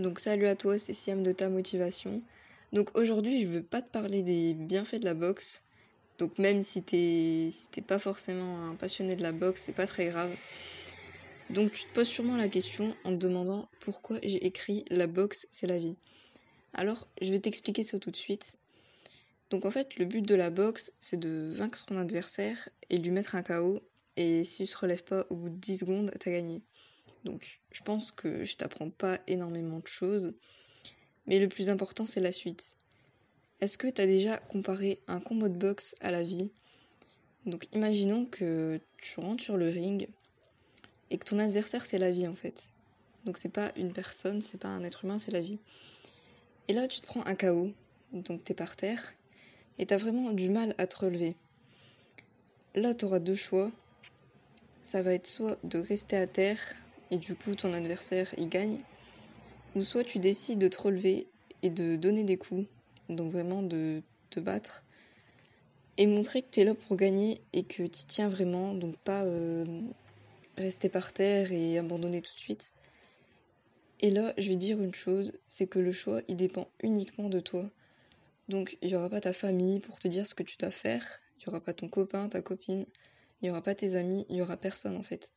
Donc salut à toi, c'est Siam de ta motivation. Donc aujourd'hui, je veux pas te parler des bienfaits de la boxe. Donc même si t'es si pas forcément un passionné de la boxe, c'est pas très grave. Donc tu te poses sûrement la question en te demandant pourquoi j'ai écrit la boxe, c'est la vie. Alors, je vais t'expliquer ça tout de suite. Donc en fait, le but de la boxe, c'est de vaincre son adversaire et lui mettre un KO. Et s'il se relève pas au bout de 10 secondes, t'as gagné. Donc je pense que je t'apprends pas énormément de choses. Mais le plus important, c'est la suite. Est-ce que tu as déjà comparé un combo de boxe à la vie? Donc imaginons que tu rentres sur le ring et que ton adversaire c'est la vie en fait. Donc c'est pas une personne, c'est pas un être humain, c'est la vie. Et là tu te prends un KO, donc t'es par terre, et t'as vraiment du mal à te relever. Là t'auras deux choix. Ça va être soit de rester à terre et du coup ton adversaire il gagne, ou soit tu décides de te relever et de donner des coups, donc vraiment de te battre, et montrer que tu es là pour gagner et que tu tiens vraiment, donc pas euh, rester par terre et abandonner tout de suite. Et là, je vais dire une chose, c'est que le choix, il dépend uniquement de toi. Donc, il n'y aura pas ta famille pour te dire ce que tu dois faire, il n'y aura pas ton copain, ta copine, il n'y aura pas tes amis, il n'y aura personne en fait.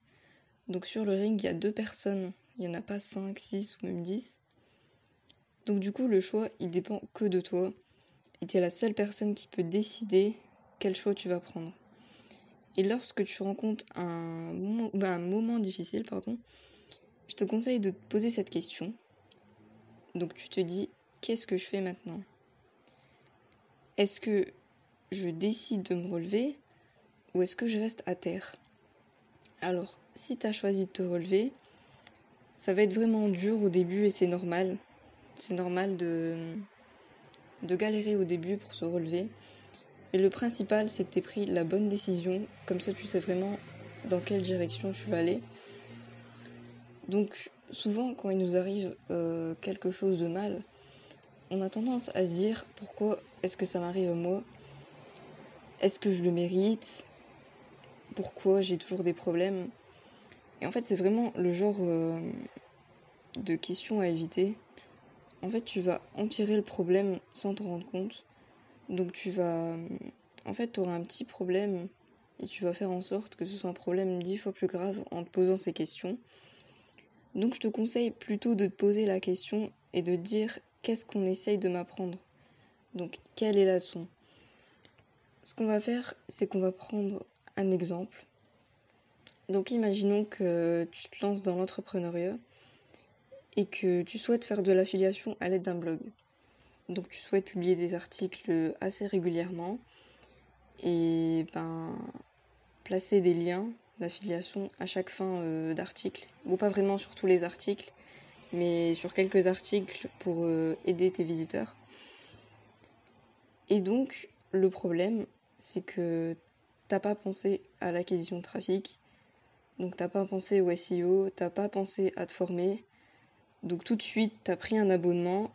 Donc sur le ring, il y a deux personnes. Il n'y en a pas 5, 6 ou même 10. Donc du coup, le choix, il dépend que de toi. Et tu es la seule personne qui peut décider quel choix tu vas prendre. Et lorsque tu rencontres un moment, ben, un moment difficile, pardon, je te conseille de te poser cette question. Donc tu te dis, qu'est-ce que je fais maintenant? Est-ce que je décide de me relever ou est-ce que je reste à terre? Alors, si tu as choisi de te relever, ça va être vraiment dur au début et c'est normal. C'est normal de, de galérer au début pour se relever. Mais le principal, c'est que tu pris la bonne décision. Comme ça, tu sais vraiment dans quelle direction tu vas aller. Donc, souvent, quand il nous arrive euh, quelque chose de mal, on a tendance à se dire pourquoi est-ce que ça m'arrive à moi? Est-ce que je le mérite? Pourquoi j'ai toujours des problèmes et en fait, c'est vraiment le genre euh, de questions à éviter. En fait, tu vas empirer le problème sans te rendre compte. Donc tu vas... En fait, tu auras un petit problème et tu vas faire en sorte que ce soit un problème dix fois plus grave en te posant ces questions. Donc je te conseille plutôt de te poser la question et de dire qu'est-ce qu'on essaye de m'apprendre. Donc quelle est la leçon? Ce qu'on va faire, c'est qu'on va prendre un exemple donc imaginons que tu te lances dans l'entrepreneuriat et que tu souhaites faire de l'affiliation à l'aide d'un blog. Donc tu souhaites publier des articles assez régulièrement et ben placer des liens d'affiliation à chaque fin euh, d'article, ou pas vraiment sur tous les articles, mais sur quelques articles pour euh, aider tes visiteurs. Et donc le problème, c'est que t'as pas pensé à l'acquisition de trafic, donc t'as pas pensé au SEO, t'as pas pensé à te former. Donc tout de suite, t'as pris un abonnement,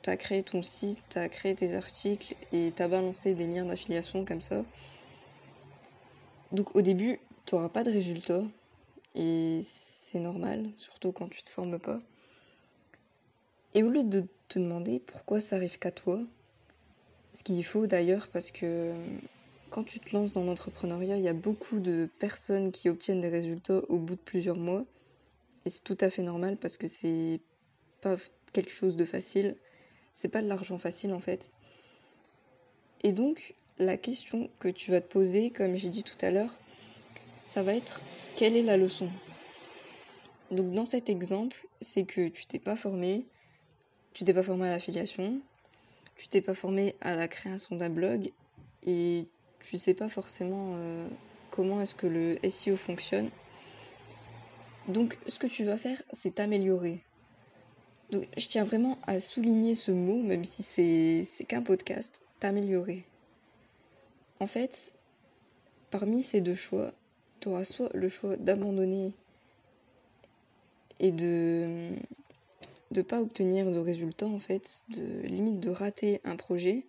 t'as créé ton site, t'as créé tes articles et t'as balancé des liens d'affiliation comme ça. Donc au début, t'auras pas de résultats et c'est normal, surtout quand tu te formes pas. Et au lieu de te demander pourquoi ça arrive qu'à toi, ce qu'il faut d'ailleurs parce que quand tu te lances dans l'entrepreneuriat, il y a beaucoup de personnes qui obtiennent des résultats au bout de plusieurs mois. Et c'est tout à fait normal parce que c'est pas quelque chose de facile. C'est pas de l'argent facile en fait. Et donc, la question que tu vas te poser, comme j'ai dit tout à l'heure, ça va être quelle est la leçon? Donc, dans cet exemple, c'est que tu t'es pas formé, tu t'es pas formé à l'affiliation, tu t'es pas formé à la création d'un blog et tu sais pas forcément euh, comment est-ce que le SEO fonctionne. Donc ce que tu vas faire, c'est t'améliorer. Donc je tiens vraiment à souligner ce mot, même si c'est qu'un podcast, t'améliorer. En fait, parmi ces deux choix, tu auras soit le choix d'abandonner et de ne pas obtenir de résultats en fait, de limite de rater un projet,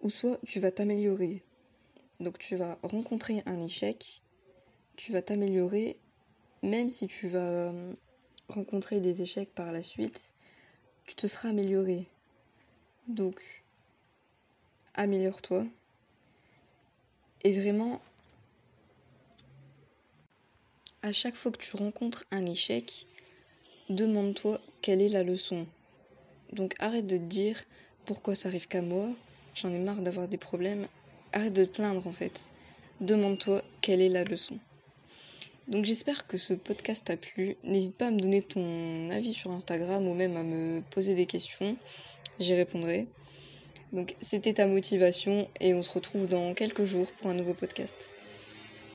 ou soit tu vas t'améliorer. Donc tu vas rencontrer un échec, tu vas t'améliorer, même si tu vas euh, rencontrer des échecs par la suite, tu te seras amélioré. Donc, améliore-toi. Et vraiment, à chaque fois que tu rencontres un échec, demande-toi quelle est la leçon. Donc arrête de te dire pourquoi ça arrive qu'à moi, j'en ai marre d'avoir des problèmes. Arrête de te plaindre en fait. Demande-toi quelle est la leçon. Donc j'espère que ce podcast t'a plu. N'hésite pas à me donner ton avis sur Instagram ou même à me poser des questions. J'y répondrai. Donc c'était ta motivation et on se retrouve dans quelques jours pour un nouveau podcast.